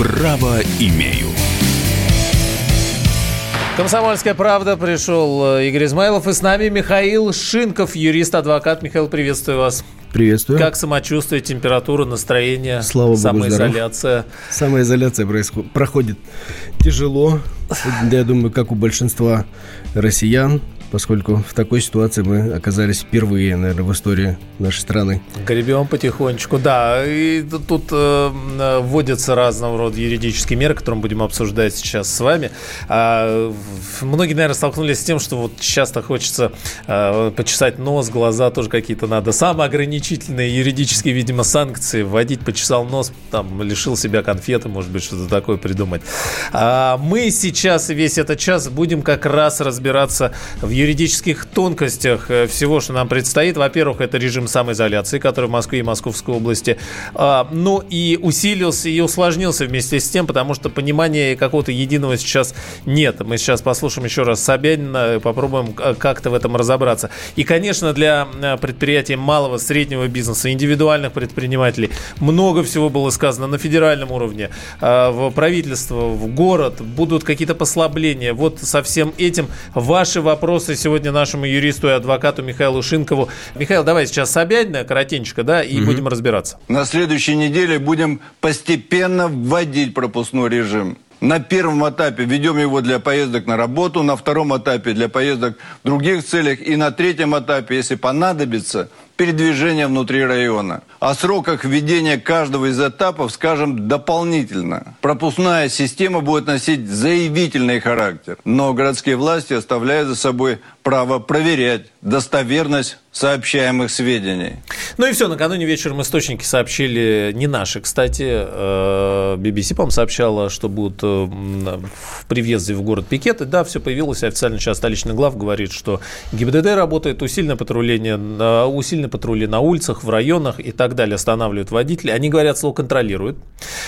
Право имею. Комсомольская правда. Пришел э, Игорь Измайлов. И с нами Михаил Шинков, юрист-адвокат. Михаил, приветствую вас. Приветствую. Как самочувствие, температура, настроение, Слава Богу, самоизоляция? Здоров. Самоизоляция происходит, проходит тяжело. Я думаю, как у большинства россиян поскольку в такой ситуации мы оказались впервые, наверное, в истории нашей страны. Гребем потихонечку, да. И тут э, вводятся разного рода юридические меры, которые мы будем обсуждать сейчас с вами. А, многие, наверное, столкнулись с тем, что вот часто хочется э, почесать нос, глаза тоже какие-то надо. Самоограничительные юридические, видимо, санкции вводить, почесал нос, там, лишил себя конфеты, может быть, что-то такое придумать. А мы сейчас весь этот час будем как раз разбираться в юридических тонкостях э, всего, что нам предстоит. Во-первых, это режим самоизоляции, который в Москве и Московской области. А, ну и усилился и усложнился вместе с тем, потому что понимания какого-то единого сейчас нет. Мы сейчас послушаем еще раз Собянина, попробуем как-то в этом разобраться. И, конечно, для э, предприятий малого, среднего бизнеса, индивидуальных предпринимателей много всего было сказано на федеральном уровне, а, в правительство, в город, будут какие-то послабления. Вот со всем этим ваши вопросы вопросы сегодня нашему юристу и адвокату Михаилу Шинкову. Михаил, давай сейчас Собянина, коротенько, да, и угу. будем разбираться. На следующей неделе будем постепенно вводить пропускной режим. На первом этапе ведем его для поездок на работу, на втором этапе для поездок в других целях и на третьем этапе, если понадобится, передвижения внутри района. О сроках введения каждого из этапов скажем дополнительно. Пропускная система будет носить заявительный характер, но городские власти оставляют за собой право проверять достоверность сообщаемых сведений. Ну и все, накануне вечером источники сообщили, не наши, кстати, BBC, э, по-моему, сообщала, что будут э, при въезде в город пикеты. Да, все появилось, официально сейчас столичный глав говорит, что ГИБДД работает, усиленное патруление, усиленное патрули на улицах, в районах и так далее, останавливают водителей. Они говорят, слово контролируют,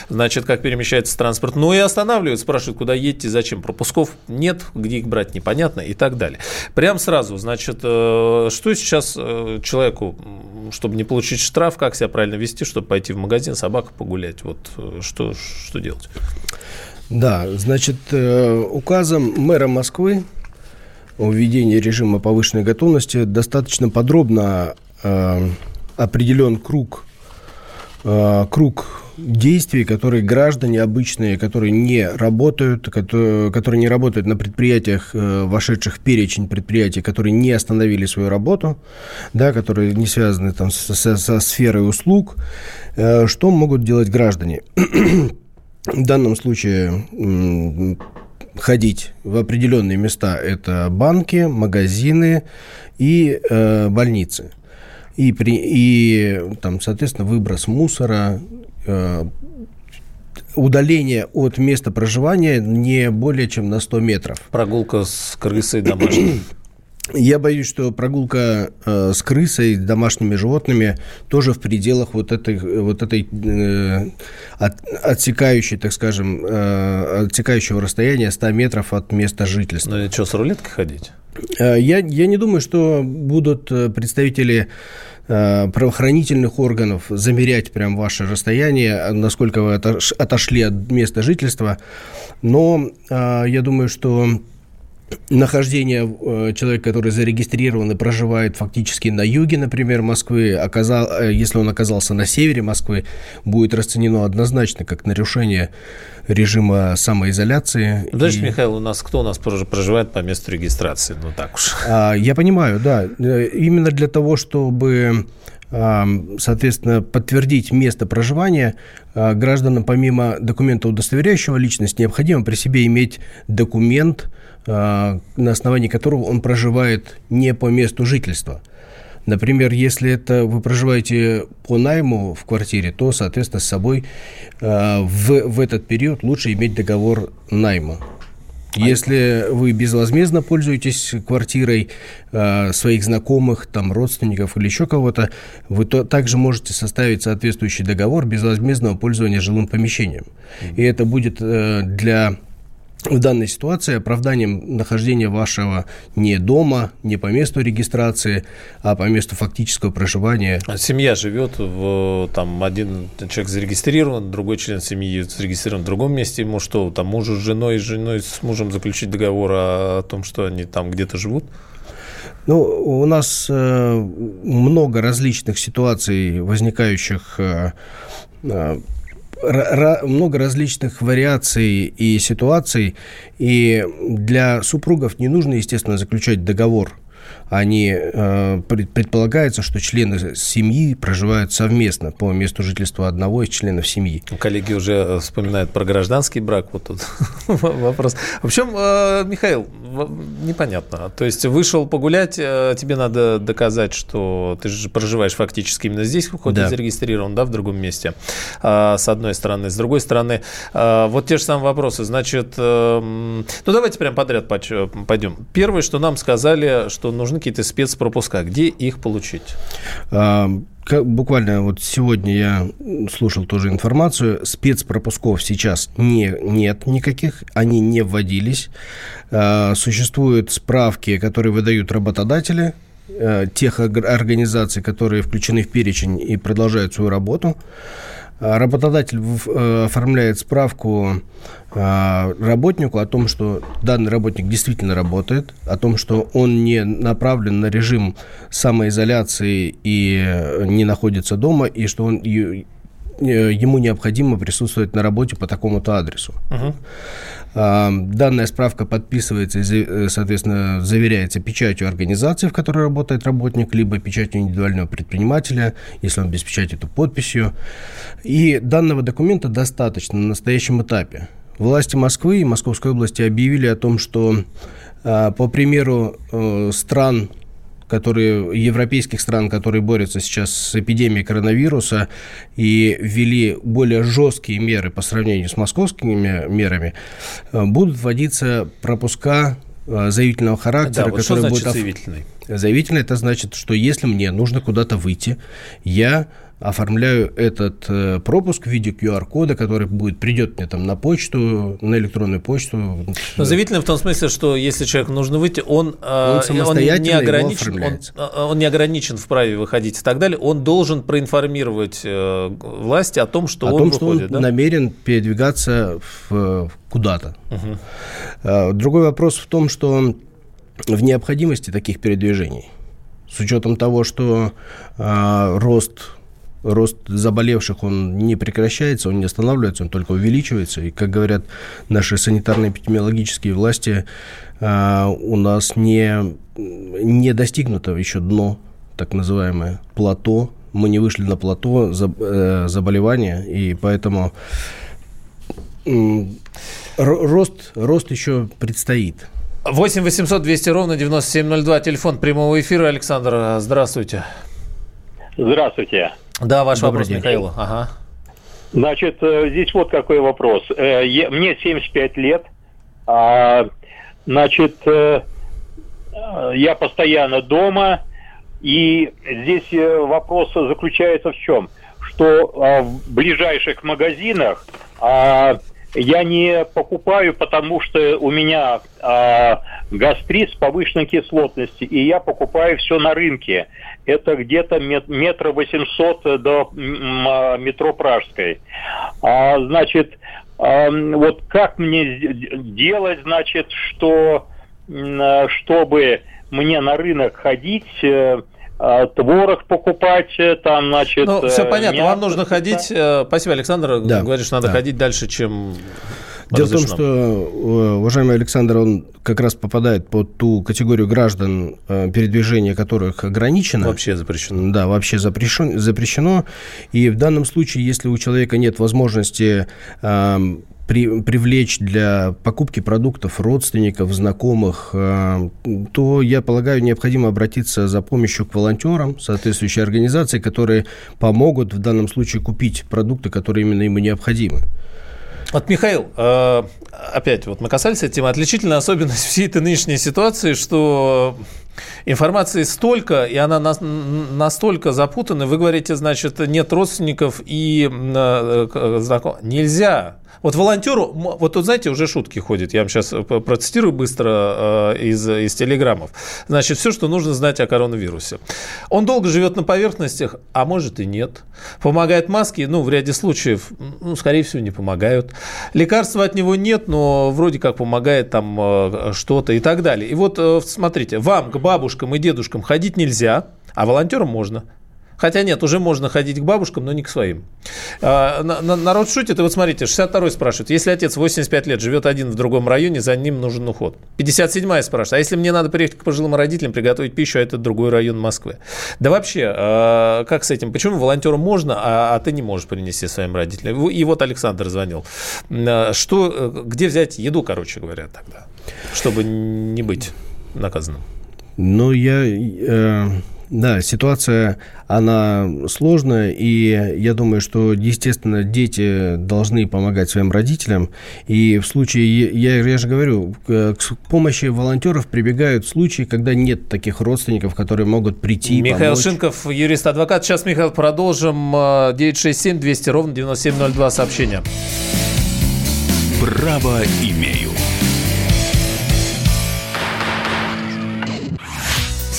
значит, как перемещается транспорт. Ну и останавливают, спрашивают, куда едете, зачем. Пропусков нет, где их брать непонятно и так далее. Прям сразу, значит, э, что сейчас э, человеку, чтобы не получить штраф, как себя правильно вести, чтобы пойти в магазин, собаку погулять? Вот э, что, что делать? Да, значит, указом мэра Москвы о введении режима повышенной готовности достаточно подробно определен круг, э, круг действий, которые граждане обычные, которые не работают, которые, не работают на предприятиях, э, вошедших в перечень предприятий, которые не остановили свою работу, да, которые не связаны там со, со, со сферой услуг, э, что могут делать граждане? В данном случае ходить в определенные места. Это банки, магазины и э, больницы. И, при, и там, соответственно, выброс мусора, э, удаление от места проживания не более чем на 100 метров. Прогулка с крысой домашней. Я боюсь, что прогулка э, с крысой, домашними животными тоже в пределах вот этой, вот этой э, от, отсекающей, так скажем, э, отсекающего расстояния 100 метров от места жительства. Ну и что, с рулеткой ходить? Э, я, я не думаю, что будут э, представители э, правоохранительных органов замерять прям ваше расстояние, насколько вы отошли от места жительства. Но я думаю, что нахождение э, человека, который зарегистрирован и проживает фактически на юге, например, Москвы, оказал, э, если он оказался на севере Москвы, будет расценено однозначно как нарушение режима самоизоляции. Подождите, и... Михаил, у нас кто у нас проживает по месту регистрации? Ну так уж. А, я понимаю, да. Э, именно для того, чтобы соответственно, подтвердить место проживания гражданам помимо документа, удостоверяющего личность, необходимо при себе иметь документ, а, на основании которого он проживает не по месту жительства. Например, если это вы проживаете по найму в квартире, то, соответственно, с собой а, в, в этот период лучше иметь договор найма. Если вы безвозмездно пользуетесь квартирой э, своих знакомых, там, родственников или еще кого-то, вы то, также можете составить соответствующий договор безвозмездного пользования жилым помещением. И это будет э, для в данной ситуации оправданием нахождения вашего не дома, не по месту регистрации, а по месту фактического проживания. А семья живет, в, там один человек зарегистрирован, другой член семьи зарегистрирован в другом месте, ему что, там мужу с женой, с женой с мужем заключить договор о том, что они там где-то живут? Ну, у нас э, много различных ситуаций, возникающих э, э много различных вариаций и ситуаций, и для супругов не нужно, естественно, заключать договор они э, предполагается, что члены семьи проживают совместно по месту жительства одного из членов семьи. Коллеги уже э, вспоминают про гражданский брак. Вот тут вопрос. В общем, э, Михаил, непонятно. То есть вышел погулять, тебе надо доказать, что ты же проживаешь фактически именно здесь, хоть да. и зарегистрирован, да, в другом месте. С одной стороны. С другой стороны, вот те же самые вопросы. Значит, ну давайте прям подряд пойдем. Первое, что нам сказали, что нужны какие-то спецпропуска. Где их получить? А, буквально вот сегодня я слушал тоже информацию. Спецпропусков сейчас не, нет никаких, они не вводились. А, существуют справки, которые выдают работодатели а, тех организаций, которые включены в перечень и продолжают свою работу. Работодатель э, оформляет справку а, работнику о том, что данный работник действительно работает, о том, что он не направлен на режим самоизоляции и не находится дома, и что он ему необходимо присутствовать на работе по такому-то адресу. Uh-huh. Данная справка подписывается и, э, соответственно, заверяется печатью организации, в которой работает работник, либо печатью индивидуального предпринимателя, если он без печати, то подписью. И данного документа достаточно на настоящем этапе. Власти Москвы и Московской области объявили о том, что а, по примеру э, стран которые, европейских стран, которые борются сейчас с эпидемией коронавируса и ввели более жесткие меры по сравнению с московскими мерами, э, будут вводиться пропуска э, заявительного характера, да, вот который что значит будет... заявительный? Заявительный – это значит, что если мне нужно куда-то выйти, я оформляю этот э, пропуск в виде QR-кода, который будет, придет мне там на почту, на электронную почту. Но заявительно в том смысле, что если человеку нужно выйти, он, э, он, он не ограничен, он, э, он не ограничен в праве выходить и так далее, он должен проинформировать власти о том, что о он том, выходит, что он да? намерен передвигаться в, куда-то. Угу. Другой вопрос в том, что в необходимости таких передвижений, с учетом того, что э, рост рост заболевших, он не прекращается, он не останавливается, он только увеличивается. И, как говорят наши санитарно-эпидемиологические власти, а, у нас не, не достигнуто еще дно, так называемое, плато. Мы не вышли на плато э, заболевания, и поэтому рост, рост еще предстоит. 8 800 200 ровно 9702, телефон прямого эфира. Александр, здравствуйте. Здравствуйте. Да, ваш Добрый вопрос, день. Михаилу. Ага. Значит, э, здесь вот какой вопрос. Э, мне 75 лет. А, значит, э, я постоянно дома. И здесь вопрос заключается в чем? Что а, в ближайших магазинах а, я не покупаю, потому что у меня гастрит с повышенной кислотностью, и я покупаю все на рынке это где-то метра восемьсот до а, метро Пражской. А, значит, а, вот как мне делать, значит, что чтобы мне на рынок ходить, э, творог покупать, э, там, значит... Ну, все понятно, мясо, вам нужно ходить... Э, спасибо, Александр, да. говорит, что надо да. ходить дальше, чем Дело в том, что э, уважаемый Александр, он как раз попадает под ту категорию граждан, э, передвижение которых ограничено. Вообще запрещено. Да, вообще запрещено. запрещено. И в данном случае, если у человека нет возможности э, при, привлечь для покупки продуктов родственников, знакомых, э, то, я полагаю, необходимо обратиться за помощью к волонтерам, соответствующей организации, которые помогут в данном случае купить продукты, которые именно ему необходимы. Вот, Михаил, э, опять вот мы касались этой темы. Отличительная особенность всей этой нынешней ситуации, что Информации столько, и она настолько запутана. Вы говорите, значит, нет родственников и э, знакомых. Нельзя. Вот волонтеру, вот тут, знаете, уже шутки ходят. Я вам сейчас э, процитирую быстро э, из, из телеграммов. Значит, все, что нужно знать о коронавирусе. Он долго живет на поверхностях, а может и нет. Помогает маски, ну, в ряде случаев, ну, скорее всего, не помогают. Лекарства от него нет, но вроде как помогает там э, что-то и так далее. И вот, смотрите, вам, бабушкам и дедушкам ходить нельзя, а волонтерам можно. Хотя нет, уже можно ходить к бабушкам, но не к своим. А, народ шутит, и вот смотрите, 62-й спрашивает, если отец 85 лет живет один в другом районе, за ним нужен уход. 57-я спрашивает, а если мне надо приехать к пожилым родителям, приготовить пищу, а это другой район Москвы? Да вообще, а, как с этим? Почему волонтеру можно, а, а ты не можешь принести своим родителям? И вот Александр звонил. Что, э, где взять еду, короче говоря, тогда, чтобы не быть наказанным? Ну, я... Э да, ситуация, она сложная, и я думаю, что, естественно, дети должны помогать своим родителям. И в случае, я, я же говорю, к помощи волонтеров прибегают случаи, когда нет таких родственников, которые могут прийти, Михаил помочь. Шинков, юрист-адвокат. Сейчас, Михаил, продолжим. 967 200 ровно 9702 сообщения. Право имею.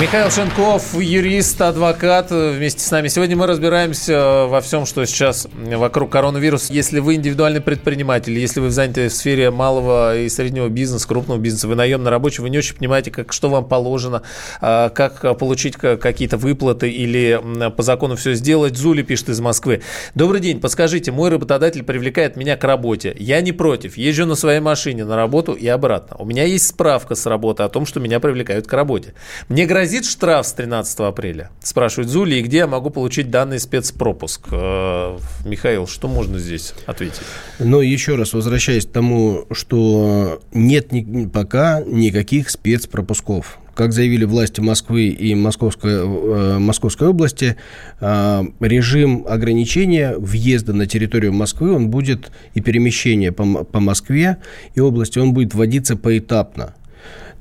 Михаил Шенков, юрист, адвокат, вместе с нами. Сегодня мы разбираемся во всем, что сейчас вокруг коронавируса. Если вы индивидуальный предприниматель, если вы заняты в сфере малого и среднего бизнеса, крупного бизнеса, вы наемный рабочий, вы не очень понимаете, как, что вам положено, а, как получить какие-то выплаты или по закону все сделать. Зули пишет из Москвы. Добрый день, подскажите, мой работодатель привлекает меня к работе. Я не против, езжу на своей машине на работу и обратно. У меня есть справка с работы о том, что меня привлекают к работе. Мне грозит грозит штраф с 13 апреля? Спрашивает Зули, и где я могу получить данный спецпропуск? Э, Михаил, что можно здесь ответить? Ну, еще раз возвращаясь к тому, что нет ни, пока никаких спецпропусков. Как заявили власти Москвы и Московской, э, Московской области, э, режим ограничения въезда на территорию Москвы, он будет и перемещение по, по Москве и области, он будет вводиться поэтапно.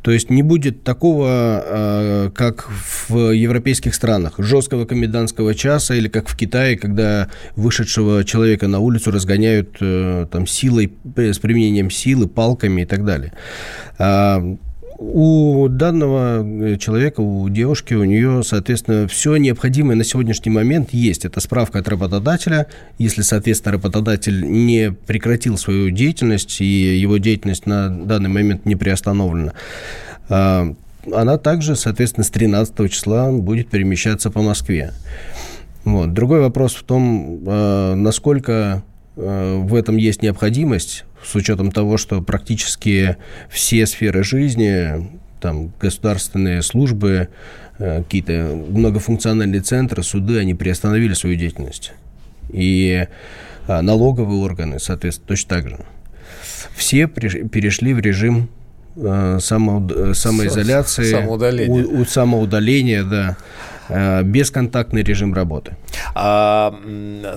То есть не будет такого, э, как в европейских странах, жесткого комендантского часа или как в Китае, когда вышедшего человека на улицу разгоняют э, там, силой, с применением силы, палками и так далее. У данного э, человека, у девушки, у нее, соответственно, все необходимое на сегодняшний момент есть. Это справка от работодателя. Если, соответственно, работодатель не прекратил свою деятельность и его деятельность на данный момент не приостановлена, а, она также, соответственно, с 13 числа будет перемещаться по Москве. Вот. Другой вопрос в том, а, насколько в этом есть необходимость с учетом того, что практически все сферы жизни, там, государственные службы, э, какие-то многофункциональные центры, суды, они приостановили свою деятельность. И а, налоговые органы, соответственно, точно так же. Все перешли в режим э, само, самоизоляции, самоудаления. У, у самоудаления, да. Э, бесконтактный режим работы. А,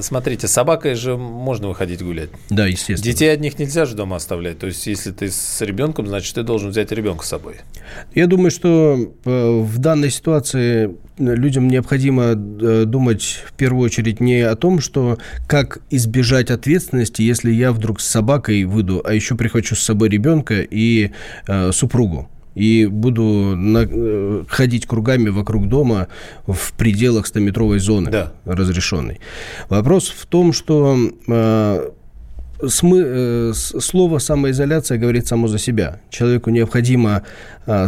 смотрите, с собакой же можно выходить гулять. Да, естественно. Детей одних нельзя же дома оставлять. То есть, если ты с ребенком, значит, ты должен взять ребенка с собой. Я думаю, что э, в данной ситуации людям необходимо э, думать в первую очередь не о том, что как избежать ответственности, если я вдруг с собакой выйду, а еще прихвачу с собой ребенка и э, супругу и буду на, э, ходить кругами вокруг дома в пределах 100-метровой зоны да. разрешенной. Вопрос в том, что э, смы, э, слово самоизоляция говорит само за себя. Человеку необходимо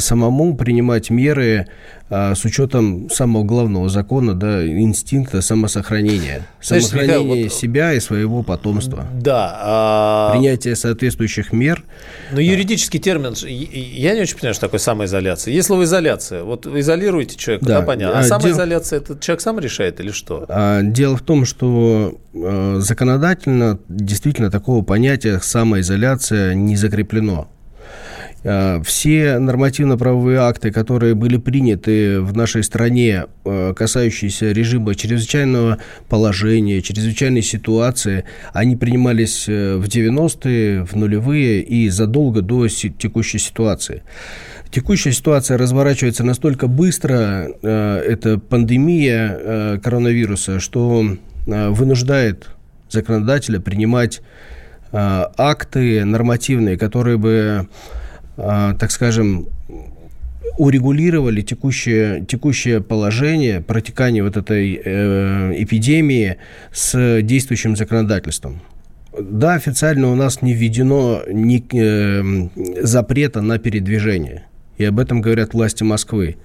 самому принимать меры э, с учетом самого главного закона, да, инстинкта самосохранения. Знаешь, Самохранение Михаил, вот, себя и своего потомства. Да. А... Принятие соответствующих мер. Но юридический термин, я не очень понимаю, что такое самоизоляция. Есть слово изоляция. Вот изолируете человека, да, да понятно. А, а самоизоляция, Дел... это человек сам решает или что? А, дело в том, что э, законодательно действительно такого понятия самоизоляция не закреплено. Э, все нормативно-правовые акты, которые были приняты в нашей стране, э, касающиеся режима чрезвычайного положения, чрезвычайной ситуации, они принимались в 90-е, в нулевые и задолго до текущей ситуации. Текущая ситуация разворачивается настолько быстро, это пандемия коронавируса, что вынуждает законодателя принимать акты нормативные, которые бы так скажем, урегулировали текущее, текущее положение, протекание вот этой э, эпидемии с действующим законодательством. Да, официально у нас не введено ни, э, запрета на передвижение. И об этом говорят власти Москвы.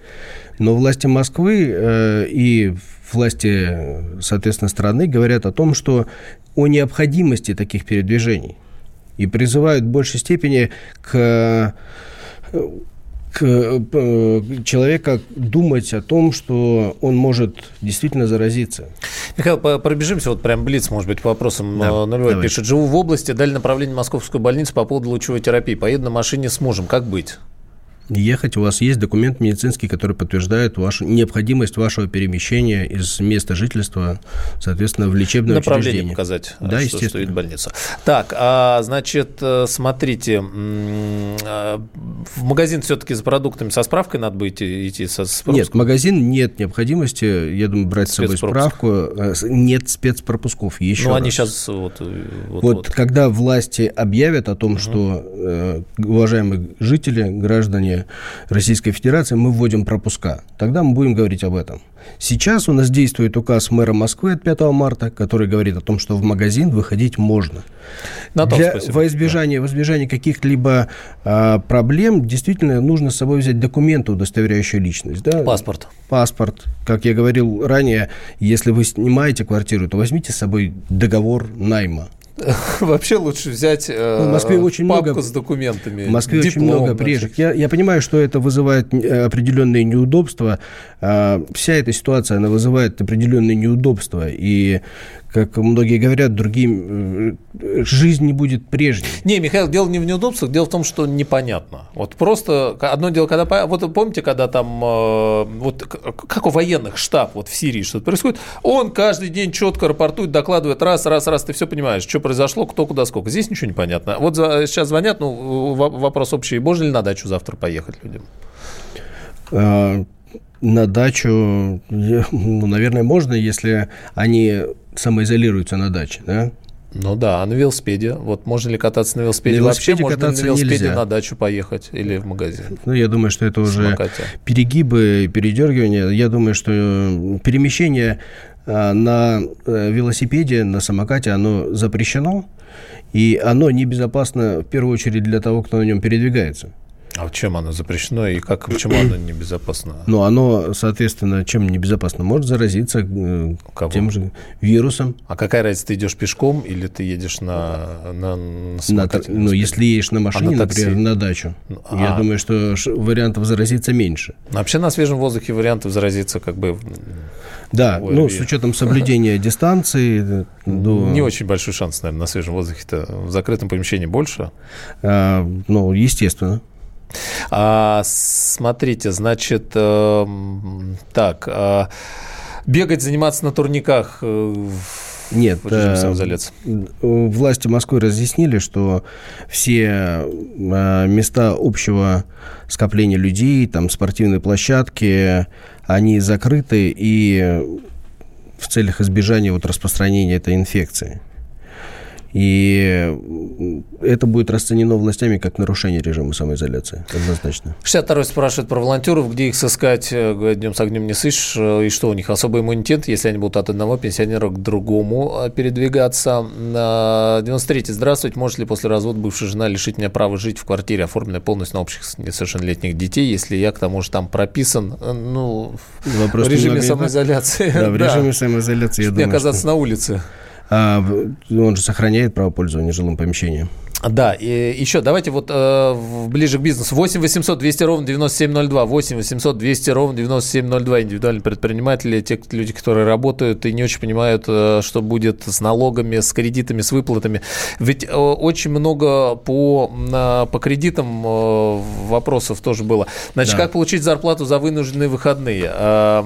Но власти Москвы э, и власти, соответственно, страны говорят о том, что о необходимости таких передвижений и призывают в большей степени к к э, человека думать о том, что он может действительно заразиться. Михаил, пробежимся вот прям блиц, может быть, по вопросам. Да, Нулевой давай. пишет. Живу в области, дали направление в московскую больницу по поводу лучевой терапии. Поеду на машине с мужем. Как быть? Ехать, у вас есть документ медицинский, который подтверждает вашу необходимость вашего перемещения из места жительства, соответственно, в лечебное Направление учреждение. показать, да, что естественно. стоит больница. Так, а, значит, э, смотрите, а, в магазин все-таки за продуктами со справкой надо будет идти? Со, с нет, в магазин нет необходимости, я думаю, брать с собой справку. Э, нет спецпропусков, еще Ну, они сейчас вот... Э, вот, вот, вот когда власти объявят о том, угу. что, уважаемые жители, граждане, Российской Федерации мы вводим пропуска. Тогда мы будем говорить об этом. Сейчас у нас действует указ мэра Москвы от 5 марта, который говорит о том, что в магазин выходить можно. На том, Для, спасибо. во избежание, да. во избежание каких-либо а, проблем действительно нужно с собой взять документы, удостоверяющие личность. Да? Паспорт. Паспорт. Как я говорил ранее, если вы снимаете квартиру, то возьмите с собой договор найма. Вообще лучше взять э, в Москве очень папку много, с документами. В Москве диплом, очень много приезжих. Я, я понимаю, что это вызывает э, определенные неудобства. Э, вся эта ситуация, она вызывает определенные неудобства. И как многие говорят, другим э, жизнь не будет прежней. Не, Михаил, дело не в неудобствах, дело в том, что непонятно. Вот просто одно дело, когда... Вот помните, когда там... Э, вот как у военных штаб вот в Сирии что-то происходит, он каждый день четко рапортует, докладывает раз, раз, раз, ты все понимаешь, что произошло, кто куда сколько. Здесь ничего не понятно. Вот сейчас звонят, ну, вопрос общий, можно ли на дачу завтра поехать людям? А, на дачу, ну, наверное, можно, если они самоизолируются на даче, да? Ну да, а на велосипеде? Вот можно ли кататься на велосипеде? На велосипеде Вообще можно на велосипеде нельзя. на дачу поехать или в магазин? Ну, я думаю, что это уже Самокате. перегибы, передергивания. Я думаю, что перемещение э, на э, велосипеде, на самокате, оно запрещено. И оно небезопасно, в первую очередь, для того, кто на нем передвигается. А чем оно запрещено и как, почему оно небезопасно? Ну, оно, соответственно, чем небезопасно? Может заразиться э, тем же вирусом. А какая разница, ты идешь пешком или ты едешь на, на, на? На, ну, если едешь на машине, а на например, на дачу, ну, я а... думаю, что вариантов заразиться меньше. Вообще на свежем воздухе вариантов заразиться как бы... Да, Ой, ну, с учетом соблюдения дистанции... До... Не очень большой шанс, наверное, на свежем воздухе-то. В закрытом помещении больше? А, ну, естественно. А, смотрите, значит, э, так, э, бегать, заниматься на турниках э, нет, э, власти Москвы разъяснили, что все э, места общего скопления людей, там спортивные площадки, они закрыты и в целях избежания вот распространения этой инфекции. И это будет расценено властями как нарушение режима самоизоляции, однозначно. 62-й спрашивает про волонтеров, где их сыскать, говорит, днем с огнем не сышь, и что у них особый иммунитет, если они будут от одного пенсионера к другому передвигаться. 93-й, здравствуйте, может ли после развода бывшая жена лишить меня права жить в квартире, оформленной полностью на общих несовершеннолетних детей, если я к тому же там прописан, ну, Вопрос в режиме самоизоляции. Да, в режиме самоизоляции, я думаю, оказаться на улице. А, он же сохраняет право пользования жилым помещением. Да, и еще давайте вот э, ближе к бизнесу. 8 800 200 ровно 9702. 8 800 200 ровно 9702. Индивидуальные предприниматели, те люди, которые работают и не очень понимают, э, что будет с налогами, с кредитами, с выплатами. Ведь э, очень много по, э, по кредитам э, вопросов тоже было. Значит, да. как получить зарплату за вынужденные выходные? Э,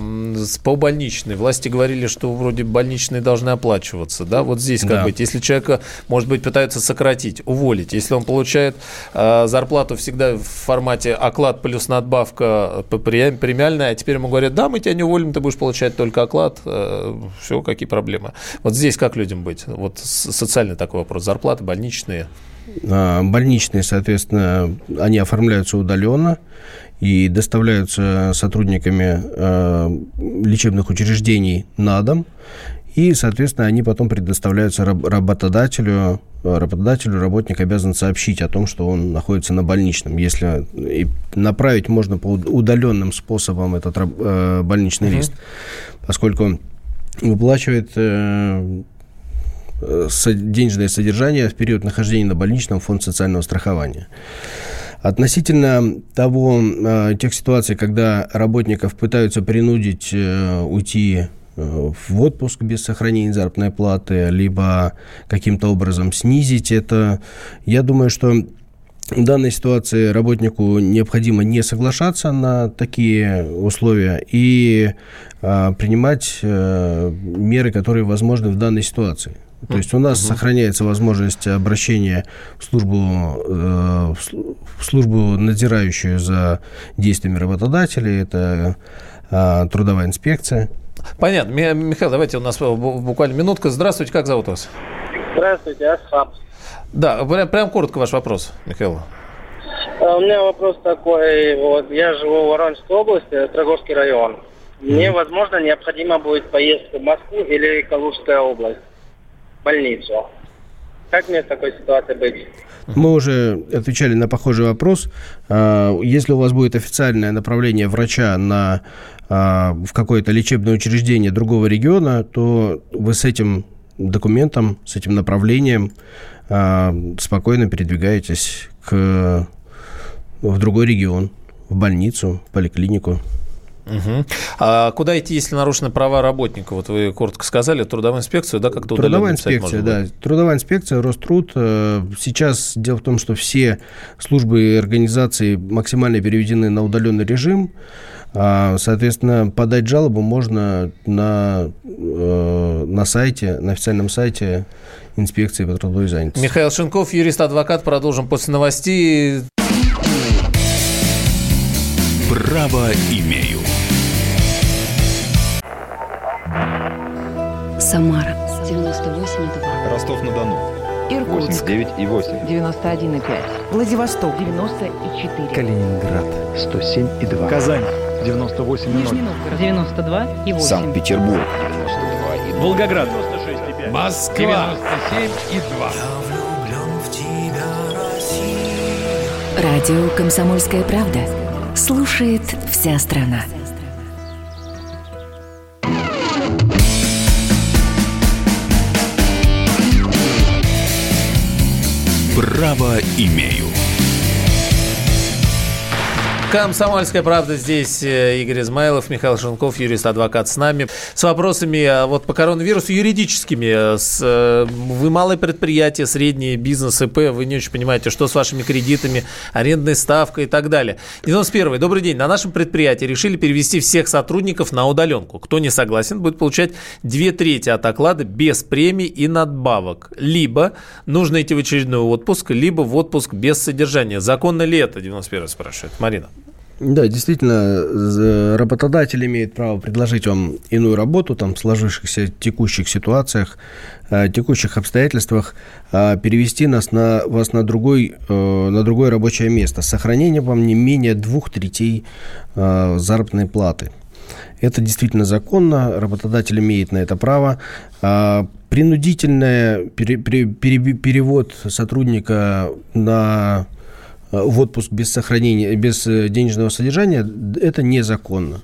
по больничной. Власти говорили, что вроде больничные должны оплачиваться. Да, вот здесь как да. быть? Если человека, может быть, пытаются сократить, уволить уволить. Если он получает э, зарплату всегда в формате оклад плюс надбавка премиальная, а теперь ему говорят, да, мы тебя не уволим, ты будешь получать только оклад, э, все, какие проблемы. Вот здесь как людям быть? Вот социальный такой вопрос. Зарплаты, больничные. А, больничные, соответственно, они оформляются удаленно и доставляются сотрудниками э, лечебных учреждений на дом. И, соответственно, они потом предоставляются работодателю. Работодателю работник обязан сообщить о том, что он находится на больничном. Если и направить можно по удаленным способам этот э, больничный uh-huh. лист, поскольку выплачивает э, денежное содержание в период нахождения на больничном фонд социального страхования. Относительно того, э, тех ситуаций, когда работников пытаются принудить уйти в отпуск без сохранения заработной платы, либо каким-то образом снизить это. Я думаю, что в данной ситуации работнику необходимо не соглашаться на такие условия и а, принимать а, меры, которые возможны в данной ситуации. То есть у нас угу. сохраняется возможность обращения в службу, э, в службу, надзирающую за действиями работодателей. Это э, трудовая инспекция. Понятно. Михаил, давайте у нас буквально минутка. Здравствуйте, как зовут вас? Здравствуйте, Асхаб. Да, прям, прям коротко ваш вопрос, Михаил. А, у меня вопрос такой. Вот я живу в Воронежской области, Строгожский район. Мне, возможно, необходимо будет поездка в Москву или Калужская область, в больницу. Как мне в такой ситуации быть? Мы уже отвечали на похожий вопрос. А, если у вас будет официальное направление врача на, в какое-то лечебное учреждение другого региона, то вы с этим документом, с этим направлением а, спокойно передвигаетесь к, в другой регион, в больницу, в поликлинику. Угу. А куда идти, если нарушены права работника? Вот вы коротко сказали, трудовую инспекцию, да, как-то Трудовая инспекция, да. Трудовая инспекция, Роструд. Э, сейчас дело в том, что все службы и организации максимально переведены на удаленный режим. А, соответственно, подать жалобу можно на, э, на сайте, на официальном сайте инспекции по трудовой занятости. Михаил Шинков, юрист-адвокат. Продолжим после новостей. Право имею. Самара 98,2. Ростов-на-Дону. Иркутск. 89,8. 91,5. Владивосток. 94. Калининград. 107,2. Казань. 98,0. Нижний Новгород. 92,8. Санкт-Петербург. 92,2. Волгоград. 96,5. Москва. 97,2. Радио «Комсомольская правда». Слушает вся страна. Право имею. Комсомольская правда здесь. Э, Игорь Измайлов, Михаил Шенков, юрист-адвокат с нами. С вопросами э, вот по коронавирусу юридическими. С, э, вы малое предприятие, среднее, бизнес, ИП. Вы не очень понимаете, что с вашими кредитами, арендной ставкой и так далее. 91. Добрый день. На нашем предприятии решили перевести всех сотрудников на удаленку. Кто не согласен, будет получать две трети от оклада без премий и надбавок. Либо нужно идти в очередной отпуск, либо в отпуск без содержания. Законно ли это? 91 спрашивает. Марина. Да, действительно, работодатель имеет право предложить вам иную работу там, в сложившихся текущих ситуациях, э, текущих обстоятельствах, э, перевести нас на, вас на, другой, э, на другое рабочее место с сохранением вам не менее двух третей заработной платы. Это действительно законно, работодатель имеет на это право. Принудительный перевод сотрудника на Э, в отпуск без сохранения, без э, денежного содержания, это незаконно.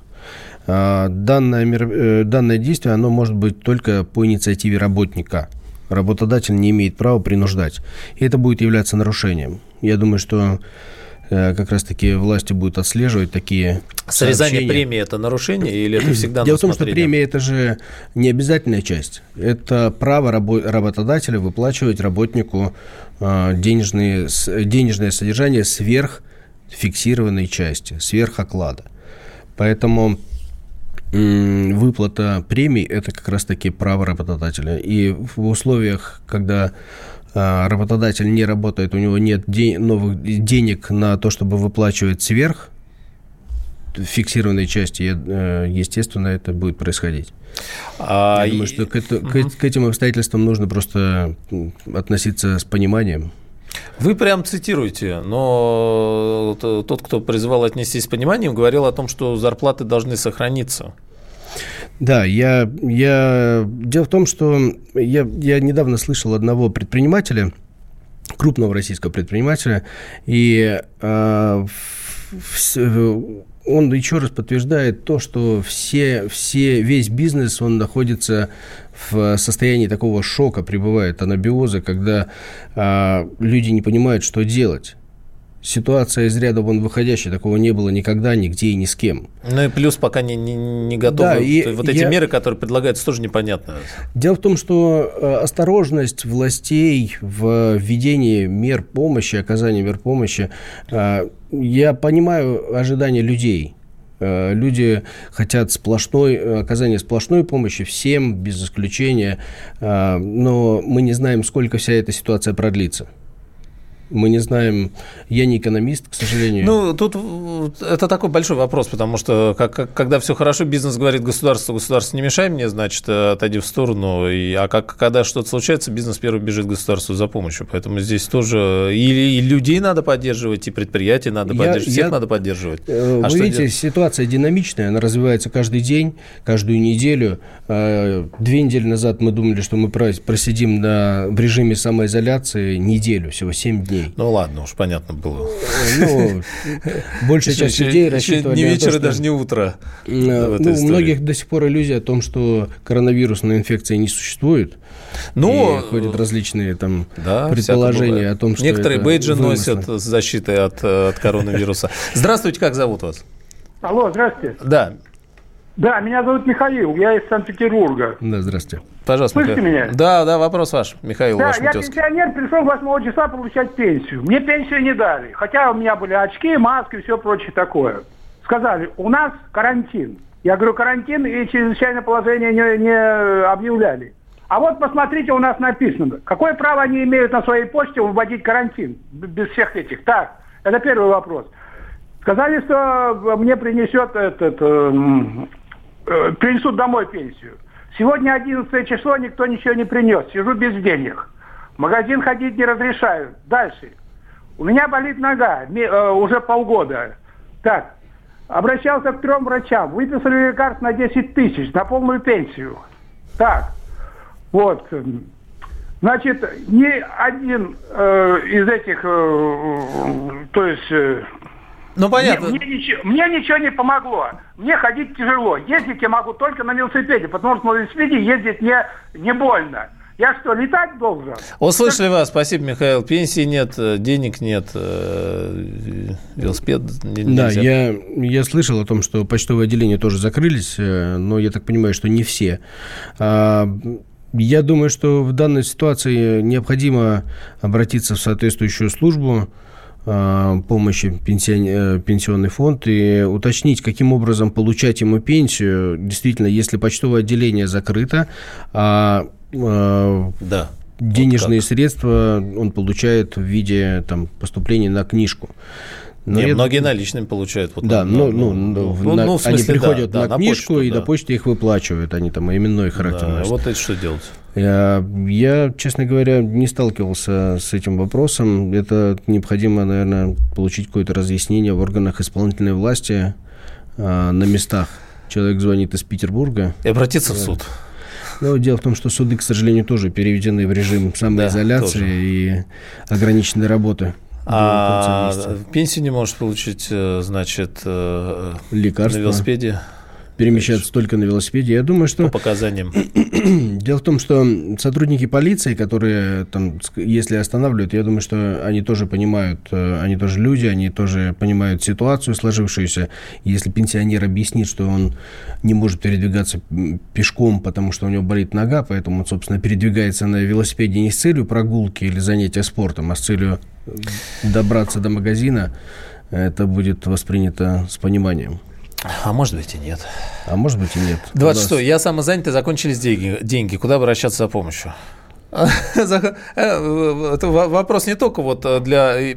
А, данное, э, данное действие, оно может быть только по инициативе работника. Работодатель не имеет права принуждать. И это будет являться нарушением. Я думаю, что как раз-таки власти будут отслеживать такие Срезание сообщения. премии – это нарушение или это всегда Дело в том, что премия – это же не обязательная часть. Это право работодателя выплачивать работнику а, денежные, денежное содержание сверх фиксированной части, сверх оклада. Поэтому выплата премий – это как раз-таки право работодателя. И в условиях, когда работодатель не работает, у него нет новых денег на то, чтобы выплачивать сверх фиксированной части, э, естественно, это будет происходить. А, Я думаю, что к, это, угу. к, к этим обстоятельствам нужно просто относиться с пониманием. Вы прям цитируете, но тот, кто призывал отнестись с пониманием, говорил о том, что зарплаты должны сохраниться. Да, я, я... Дело в том, что я, я недавно слышал одного предпринимателя, крупного российского предпринимателя, и э, в, он еще раз подтверждает то, что все, все, весь бизнес, он находится в состоянии такого шока, пребывает анабиоза, когда а, люди не понимают, что делать ситуация из ряда вон выходящая, такого не было никогда, нигде и ни с кем. Ну и плюс пока не, не, не готовы. Да, и вот эти я... меры, которые предлагаются, тоже непонятно. Дело в том, что э, осторожность властей в введении мер помощи, оказании мер помощи, э, я понимаю ожидания людей. Э, люди хотят сплошной, оказания сплошной помощи всем, без исключения, но мы не знаем, сколько вся эта ситуация продлится. Мы не знаем, я не экономист, к сожалению. Ну, тут это такой большой вопрос, потому что как, когда все хорошо, бизнес говорит государству, государство не мешай мне, значит, отойди в сторону. И, а как, когда что-то случается, бизнес первый бежит государству за помощью. Поэтому здесь тоже и, и людей надо поддерживать, и предприятия надо я, поддерживать, всех я, надо поддерживать. Э, а вы видите, делать? ситуация динамичная, она развивается каждый день, каждую неделю. Э, две недели назад мы думали, что мы просидим на, в режиме самоизоляции неделю, всего 7 дней людей. Ну ладно, уж понятно было. Ну, большая часть людей рассчитывали Не вечер, даже не утро. Ну, у многих до сих пор иллюзия о том, что коронавирусная инфекция не существует. Ну, и ходят различные там да, предположения о том, что Некоторые бейджи носят с защитой от, от коронавируса. Здравствуйте, как зовут вас? Алло, здравствуйте. Да. Да, меня зовут Михаил, я из Санкт-Петербурга. Да, здравствуйте. Пожалуйста. Слышите Михаил. меня? Да, да, вопрос ваш, Михаил. Да, я пенсионер, пришел 8 числа получать пенсию. Мне пенсию не дали, хотя у меня были очки, маски и все прочее такое. Сказали, у нас карантин. Я говорю, карантин и чрезвычайное положение не, не объявляли. А вот посмотрите, у нас написано, какое право они имеют на своей почте вводить карантин без всех этих. Так, это первый вопрос. Сказали, что мне принесет этот, э, э, принесут домой пенсию. Сегодня 11 число, никто ничего не принес. Сижу без денег. Магазин ходить не разрешают. Дальше. У меня болит нога э, уже полгода. Так, обращался к трем врачам. Выписали лекарств на 10 тысяч, на полную пенсию. Так, вот. Значит, ни один э, из этих, э, то есть э, ну, понятно. Мне, мне, ничего, мне ничего не помогло. Мне ходить тяжело. Ездить я могу только на велосипеде, потому что на велосипеде ездить не, не больно. Я что, летать должен? Услышали вас. Спасибо, Михаил. Пенсии нет, э, денег нет, э, велосипед нельзя. Да, я, я слышал о том, что почтовые отделения тоже закрылись, э, но я так понимаю, что не все. А, я думаю, что в данной ситуации необходимо обратиться в соответствующую службу, помощи пенсион, э, пенсионный фонд и уточнить, каким образом получать ему пенсию. Действительно, если почтовое отделение закрыто, а э, да. денежные вот средства он получает в виде там, поступления на книжку. Но Не, я... многие наличными получают. Вот да, на, ну, ну, ну, ну, на, ну, смысле, они приходят да, на да, книжку, на почту, и да. до почты их выплачивают. Они там именной характер да, Вот это что делать? Я, я, честно говоря, не сталкивался с этим вопросом. Это необходимо, наверное, получить какое-то разъяснение в органах исполнительной власти а, на местах. Человек звонит из Петербурга. И обратиться в суд. Но дело в том, что суды, к сожалению, тоже переведены в режим самоизоляции да, и ограниченной работы. А пенсию не можешь получить, э, значит, э, лекарства на велосипеде? перемещаться только на велосипеде. Я думаю, что... По показаниям. Дело в том, что сотрудники полиции, которые там, если останавливают, я думаю, что они тоже понимают, э, они тоже люди, они тоже понимают ситуацию сложившуюся. Если пенсионер объяснит, что он не может передвигаться пешком, потому что у него болит нога, поэтому он, собственно, передвигается на велосипеде не с целью прогулки или занятия спортом, а с целью добраться до магазина, это будет воспринято с пониманием. А может быть и нет. А может быть и нет. 26. Я самозанятый, закончились деньги. деньги. Куда обращаться за помощью? Э, это вопрос не только вот для... Э,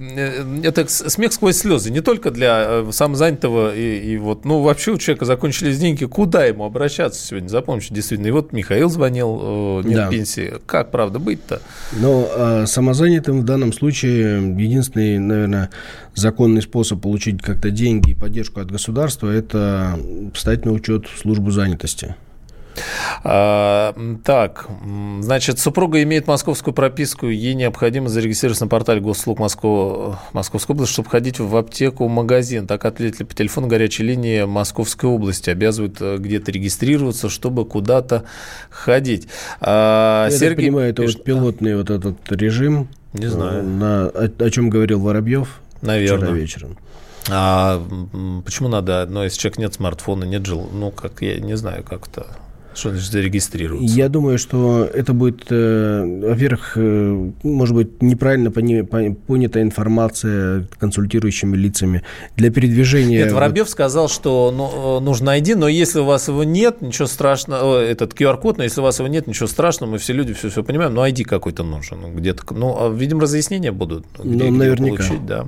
это смех сквозь слезы, не только для э, самозанятого и, и вот... Ну, вообще у человека закончились деньги, куда ему обращаться сегодня за помощью? Действительно, и вот Михаил звонил, нет да. пенсии. Как, правда, быть-то? Ну, а самозанятым в данном случае единственный, наверное, законный способ получить как-то деньги и поддержку от государства – это встать на учет в службу занятости. А, так, значит, супруга имеет московскую прописку, ей необходимо зарегистрироваться на портале госуслуг Москвы, Московской области, чтобы ходить в аптеку, в магазин. Так ответили по телефону горячей линии Московской области. Обязывают э, где-то регистрироваться, чтобы куда-то ходить. А, Я Сергей... понимаю, это пишет... вот пилотный вот этот режим. Не знаю. На, о, о чем говорил Воробьев Наверное. вчера вечером. А почему надо одно, если человек нет смартфона, нет жил, ну, как я не знаю, как то что значит зарегистрироваться? Я думаю, что это будет, э, во-первых, э, может быть, неправильно пони, понята информация консультирующими лицами. Для передвижения... Нет, Воробьев вот... сказал, что ну, э, нужно ID, но если у вас его нет, ничего страшного, этот QR-код, но если у вас его нет, ничего страшного, мы все люди все, все понимаем, но ID какой-то нужен. Ну, где-то, ну, а, видимо, разъяснения будут. Где, ну, наверняка. получить, да.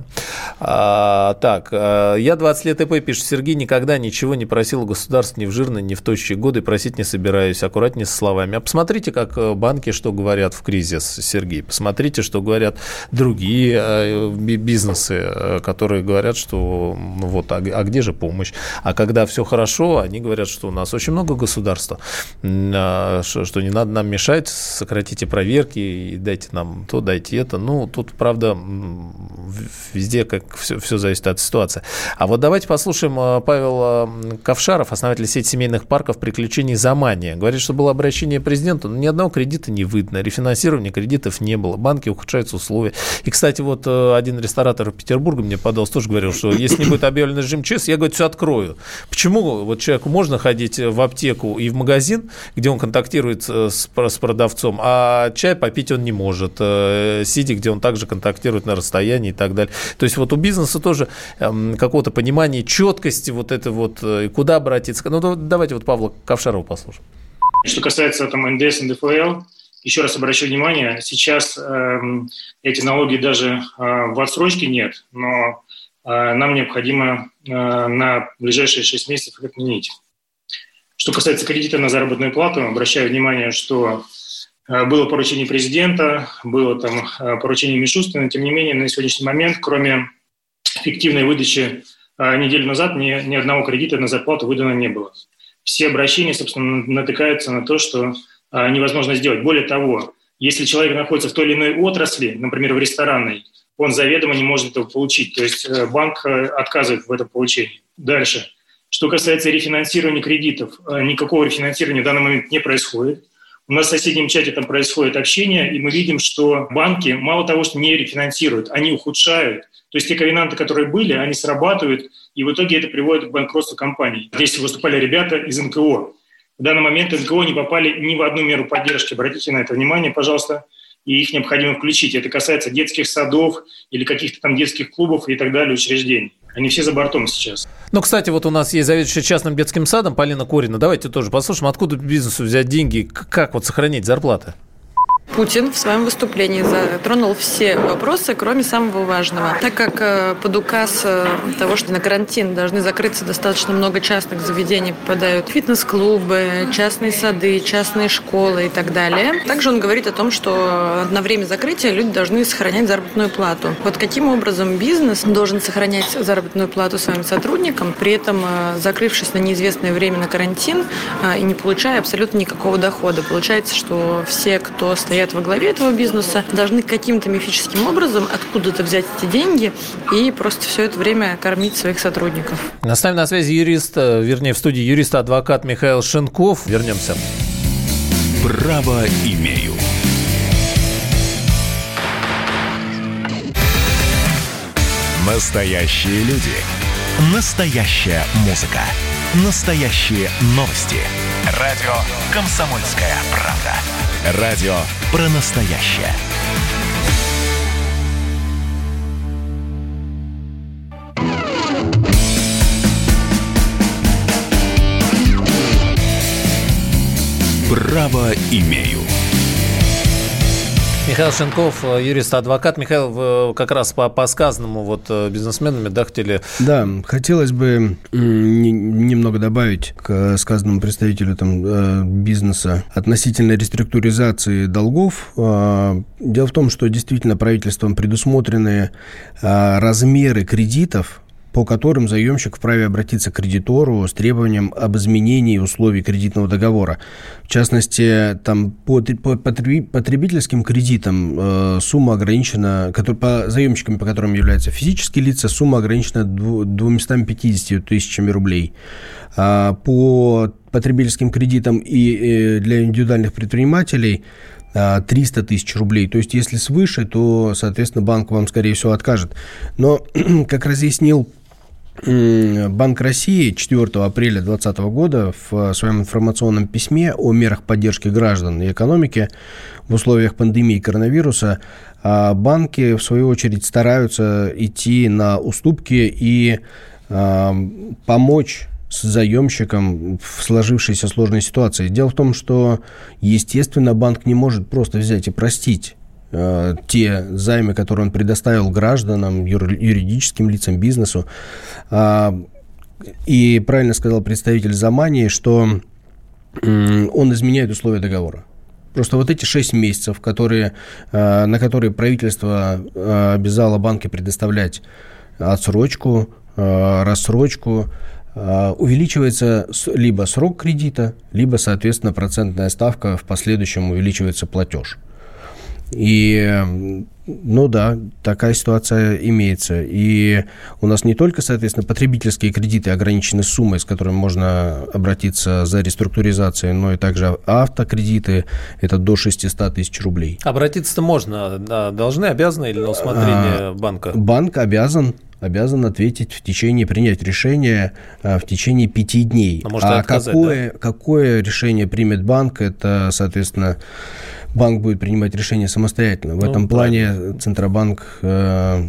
А, так, я 20 лет ИП, пишет Сергей, никогда ничего не просил у государства ни в жирные, ни в тощие годы, просить не собирался собираюсь, аккуратнее с словами. А посмотрите, как э, банки что говорят в кризис, Сергей. Посмотрите, что говорят другие э, бизнесы, э, которые говорят, что ну вот, а, а где же помощь? А когда все хорошо, они говорят, что у нас очень много государства, а, что не надо нам мешать, сократите проверки и дайте нам то, дайте это. Ну, тут, правда, везде как все, все зависит от ситуации. А вот давайте послушаем Павел Ковшаров, основатель сети семейных парков «Приключений Замани» внимание. Говорит, что было обращение президенту, но ни одного кредита не видно, рефинансирования кредитов не было, банки ухудшаются условия. И, кстати, вот э, один ресторатор Петербурга мне подался, тоже говорил, что если не будет объявлен режим ЧС, я, говорит, все открою. Почему вот человеку можно ходить в аптеку и в магазин, где он контактирует э, с, с продавцом, а чай попить он не может, э, сидя, где он также контактирует на расстоянии и так далее. То есть вот у бизнеса тоже эм, какого-то понимания, четкости вот это вот, куда обратиться. Ну, давайте вот Павла Ковшарова послушаем. Что касается там НДС, НДФЛ, еще раз обращу внимание, сейчас э, эти налоги даже э, в отсрочке нет, но э, нам необходимо э, на ближайшие 6 месяцев их отменить. Что касается кредита на заработную плату, обращаю внимание, что э, было поручение президента, было там э, поручение Мишустина, тем не менее на сегодняшний момент, кроме фиктивной выдачи э, неделю назад, ни, ни одного кредита на зарплату выдано не было все обращения, собственно, натыкаются на то, что а, невозможно сделать. Более того, если человек находится в той или иной отрасли, например, в ресторанной, он заведомо не может этого получить. То есть э, банк э, отказывает в этом получении. Дальше. Что касается рефинансирования кредитов, э, никакого рефинансирования в данный момент не происходит. У нас в соседнем чате там происходит общение, и мы видим, что банки мало того, что не рефинансируют, они ухудшают. То есть те ковенанты, которые были, они срабатывают, и в итоге это приводит к банкротству компаний. Здесь выступали ребята из НКО. В данный момент НКО не попали ни в одну меру поддержки. Обратите на это внимание, пожалуйста и их необходимо включить. Это касается детских садов или каких-то там детских клубов и так далее, учреждений. Они все за бортом сейчас. Ну, кстати, вот у нас есть заведующая частным детским садом Полина Корина. Давайте тоже послушаем, откуда бизнесу взять деньги, как вот сохранить зарплаты. Путин в своем выступлении затронул все вопросы, кроме самого важного. Так как э, под указ э, того, что на карантин должны закрыться достаточно много частных заведений, попадают фитнес-клубы, частные сады, частные школы и так далее. Также он говорит о том, что на время закрытия люди должны сохранять заработную плату. Вот каким образом бизнес должен сохранять заработную плату своим сотрудникам, при этом э, закрывшись на неизвестное время на карантин и не получая абсолютно никакого дохода. Получается, что все, кто стоят во главе этого бизнеса, должны каким-то мифическим образом откуда-то взять эти деньги и просто все это время кормить своих сотрудников. С нами на связи юрист, э, вернее, в студии юрист-адвокат Михаил Шинков. Вернемся. Право имею. Настоящие люди. Настоящая музыка. Настоящие новости. Радио «Комсомольская правда». Радио про настоящее. Право имею. Михаил Шенков, юрист-адвокат. Михаил, как раз по, по сказанному вот э, бизнесменами, да, хотели... Да, хотелось бы немного добавить к сказанному представителю там, э, бизнеса относительно реструктуризации долгов. А, дело в том, что действительно правительством предусмотрены а, размеры кредитов, по которым заемщик вправе обратиться к кредитору с требованием об изменении условий кредитного договора. В частности, там по, по потребительским кредитам э, сумма ограничена, который, по заемщикам, по которым являются физические лица, сумма ограничена 250 тысячами рублей. А по потребительским кредитам и э, для индивидуальных предпринимателей 300 тысяч рублей. То есть, если свыше, то, соответственно, банк вам, скорее всего, откажет. Но, как разъяснил Банк России 4 апреля 2020 года в своем информационном письме о мерах поддержки граждан и экономики в условиях пандемии коронавируса а, банки, в свою очередь, стараются идти на уступки и а, помочь с заемщиком в сложившейся сложной ситуации. Дело в том, что, естественно, банк не может просто взять и простить те займы, которые он предоставил гражданам, юридическим лицам, бизнесу. А, и правильно сказал представитель Замании, что он изменяет условия договора. Просто вот эти 6 месяцев, которые, э, на которые правительство э, обязало банки предоставлять отсрочку, рассрочку, увеличивается либо срок кредита, либо, соответственно, процентная ставка, в последующем увеличивается платеж. И, ну да, такая ситуация имеется. И у нас не только, соответственно, потребительские кредиты ограничены суммой, с которой можно обратиться за реструктуризацией, но и также автокредиты, это до 600 тысяч рублей. Обратиться-то можно, да, должны, обязаны или на усмотрение а, банка? Банк обязан обязан ответить в течение, принять решение а, в течение пяти дней. А, может, а какое, да? какое решение примет банк, это, соответственно, банк будет принимать решение самостоятельно. В ну, этом плане правильно. Центробанк э,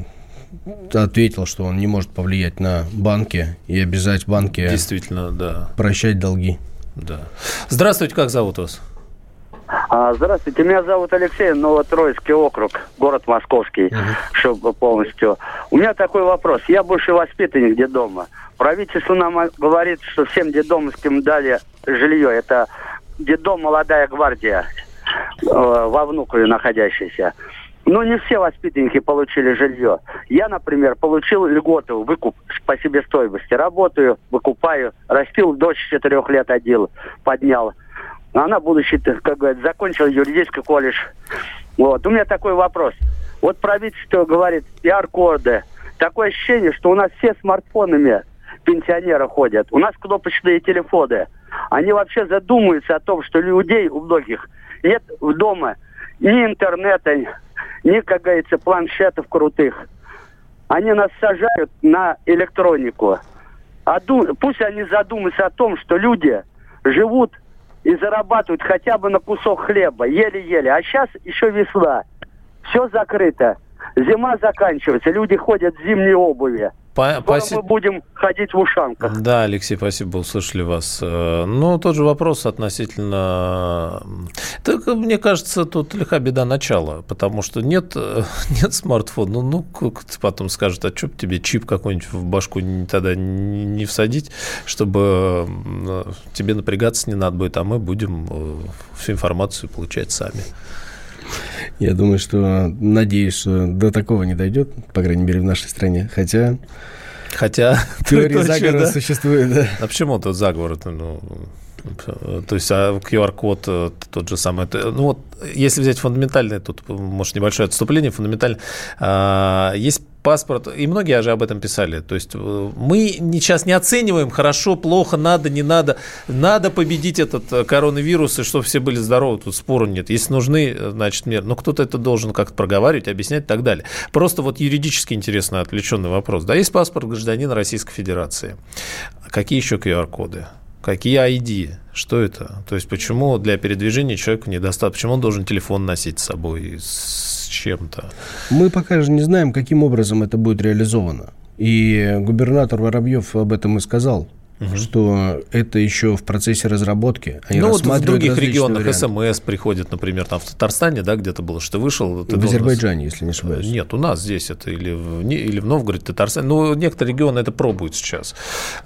ответил, что он не может повлиять на банки и обязать банки Действительно, да. прощать долги. Да. Здравствуйте, как зовут вас? А, здравствуйте, меня зовут Алексей, Новотроицкий округ, город Московский, uh-huh. чтобы полностью. У меня такой вопрос. Я бывший воспитанник детдома. Правительство нам говорит, что всем детдомовским дали жилье. Это детдом «Молодая гвардия». Э, во Внукове находящийся. Но не все воспитанники получили жилье. Я, например, получил льготу, выкуп по себестоимости. Работаю, выкупаю, растил дочь четырех лет одел, поднял. Она, будучи, как говорят, закончила юридический колледж. Вот. У меня такой вопрос. Вот правительство говорит, пиар-коды. Такое ощущение, что у нас все смартфонами пенсионеры ходят. У нас кнопочные телефоны. Они вообще задумываются о том, что людей у многих нет дома ни интернета, ни, как говорится, планшетов крутых. Они нас сажают на электронику. А ду... Пусть они задумаются о том, что люди живут и зарабатывают хотя бы на кусок хлеба, еле-еле. А сейчас еще весна. Все закрыто. Зима заканчивается, люди ходят в зимней обуви. Скоро мы будем ходить в ушанках. Да, Алексей, спасибо, услышали вас. Э, ну, тот же вопрос относительно... Так, мне кажется, тут лиха беда начала, потому что нет, нет смартфона. Ну, ну, как потом скажут, а что тебе чип какой-нибудь в башку тогда не всадить, чтобы тебе напрягаться не надо будет, а мы будем э, всю информацию получать сами. Я думаю, что надеюсь, что до такого не дойдет, по крайней мере, в нашей стране. Хотя Хотя теория заговора да? существует, да. А почему тут заговор? Ну, то есть а QR-код э, тот же самый. Ну вот, если взять фундаментальное, тут, может, небольшое отступление, фундаментально, а, есть паспорт, и многие же об этом писали. То есть э, мы сейчас не оцениваем хорошо, плохо, надо, не надо. Надо победить этот э, коронавирус, и чтобы все были здоровы, тут спору нет. Если нужны, значит, меры. Но кто-то это должен как-то проговаривать, объяснять и так далее. Просто вот юридически интересный отвлеченный вопрос. Да, есть паспорт гражданина Российской Федерации. Какие еще QR-коды? Какие ID? Что это? То есть почему для передвижения человеку недостаточно? Почему он должен телефон носить с собой чем-то? Мы пока же не знаем, каким образом это будет реализовано. И губернатор Воробьев об этом и сказал угу. что это еще в процессе разработки. Они ну, вот в других регионах варианты. СМС приходит, например, там в Татарстане, да, где-то было, что вышел. В Азербайджане, если не ошибаюсь. Нет, у нас здесь это или в, или в Новгороде, Татарстане. Но некоторые регионы это пробуют сейчас.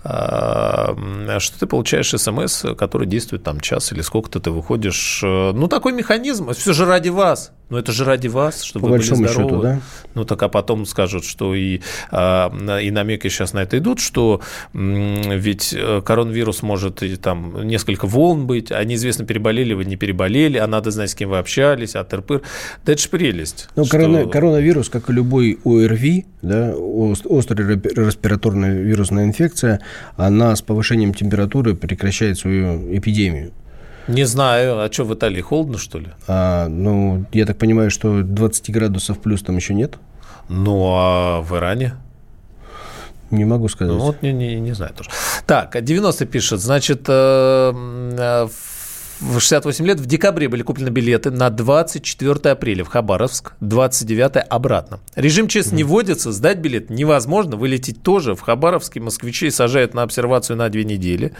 А, что ты получаешь СМС, который действует там час или сколько-то ты выходишь. Э, ну, такой механизм, все же ради вас. Но это же ради вас, чтобы По вы были здоровы. Счету, да? Ну, так а потом скажут, что и, а, и намеки сейчас на это идут, что ведь э, коронавирус может и, там несколько волн быть, а неизвестно, переболели вы, не переболели, а надо знать, с кем вы общались, а тырпыр. Да это же прелесть. Ну, что... корона, коронавирус, как и любой ОРВИ, да, острая респираторная вирусная инфекция, она с повышением температуры прекращает свою эпидемию. Не знаю. А что, в Италии холодно, что ли? А, ну, я так понимаю, что 20 градусов плюс там еще нет? Ну, а в Иране? Не могу сказать. Ну, вот не, не, не знаю тоже. Так, 90 пишет, значит, э, э, в 68 лет в декабре были куплены билеты на 24 апреля в Хабаровск, 29 обратно. Режим ЧС не вводится, сдать билет невозможно, вылететь тоже. В Хабаровске москвичей сажают на обсервацию на две недели.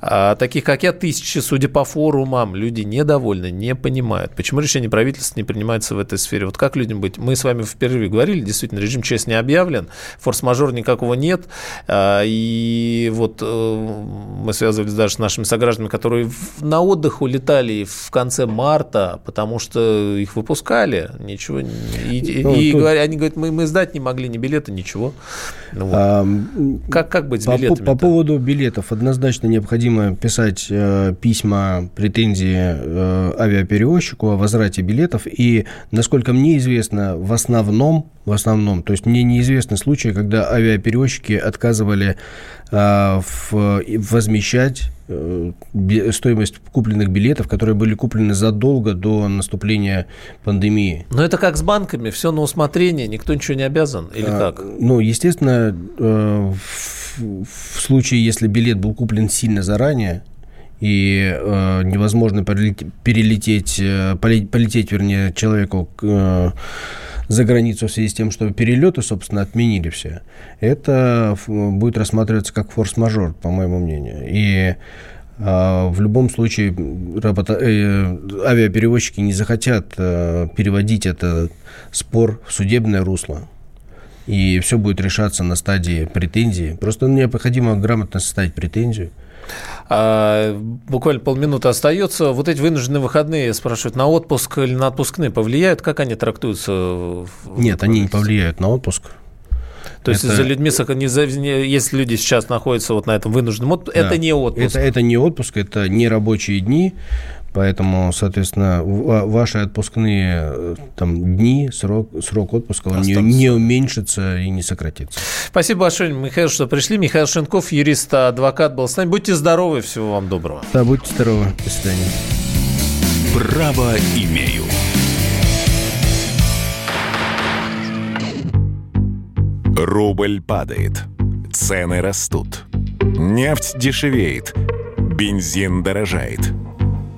А, таких, как я, тысячи, судя по форумам, люди недовольны, не понимают, почему решение правительства не принимается в этой сфере. Вот как людям быть? Мы с вами впервые говорили, действительно, режим ЧС не объявлен, форс-мажор никакого нет. А, и вот э, мы связывались даже с нашими согражданами, которые на отдых отдых улетали в конце марта, потому что их выпускали, ничего. И, ну, и тут... говоря, они говорят, мы, мы сдать не могли ни билеты, ничего. Ну, вот. а, как, как быть с по, билетами? По, по поводу билетов однозначно необходимо писать э, письма, претензии э, авиаперевозчику о возврате билетов. И, насколько мне известно, в основном, в основном, то есть мне неизвестны случаи, когда авиаперевозчики отказывали э, в, возмещать стоимость купленных билетов, которые были куплены задолго до наступления пандемии. Но это как с банками, все на усмотрение, никто ничего не обязан, или а, как? Ну, естественно, э, в случае, если билет был куплен сильно заранее, и э, невозможно перелететь, полететь, полететь, вернее, человеку к за границу в связи с тем, что перелеты, собственно, отменили все, это будет рассматриваться как форс-мажор, по моему мнению. И а, в любом случае работа, э, авиаперевозчики не захотят э, переводить этот спор в судебное русло. И все будет решаться на стадии претензии. Просто необходимо грамотно составить претензию. А, буквально полминуты остается. Вот эти вынужденные выходные, спрашивают, на отпуск или на отпускные повлияют? Как они трактуются? Нет, они не повлияют на отпуск. То есть это... за людьми, если люди сейчас находятся вот на этом вынужденном отпуске, да. это не отпуск. Это, это не отпуск, это не рабочие дни. Поэтому, соответственно, ваши отпускные э, там, дни, срок, срок отпуска, он не, не уменьшится и не сократится. Спасибо большое, Михаил, что пришли. Михаил Шенков, юрист, адвокат, был с нами. Будьте здоровы, всего вам доброго. Да, будьте здоровы. До свидания. Право имею. Рубль падает. Цены растут. Нефть дешевеет. Бензин дорожает.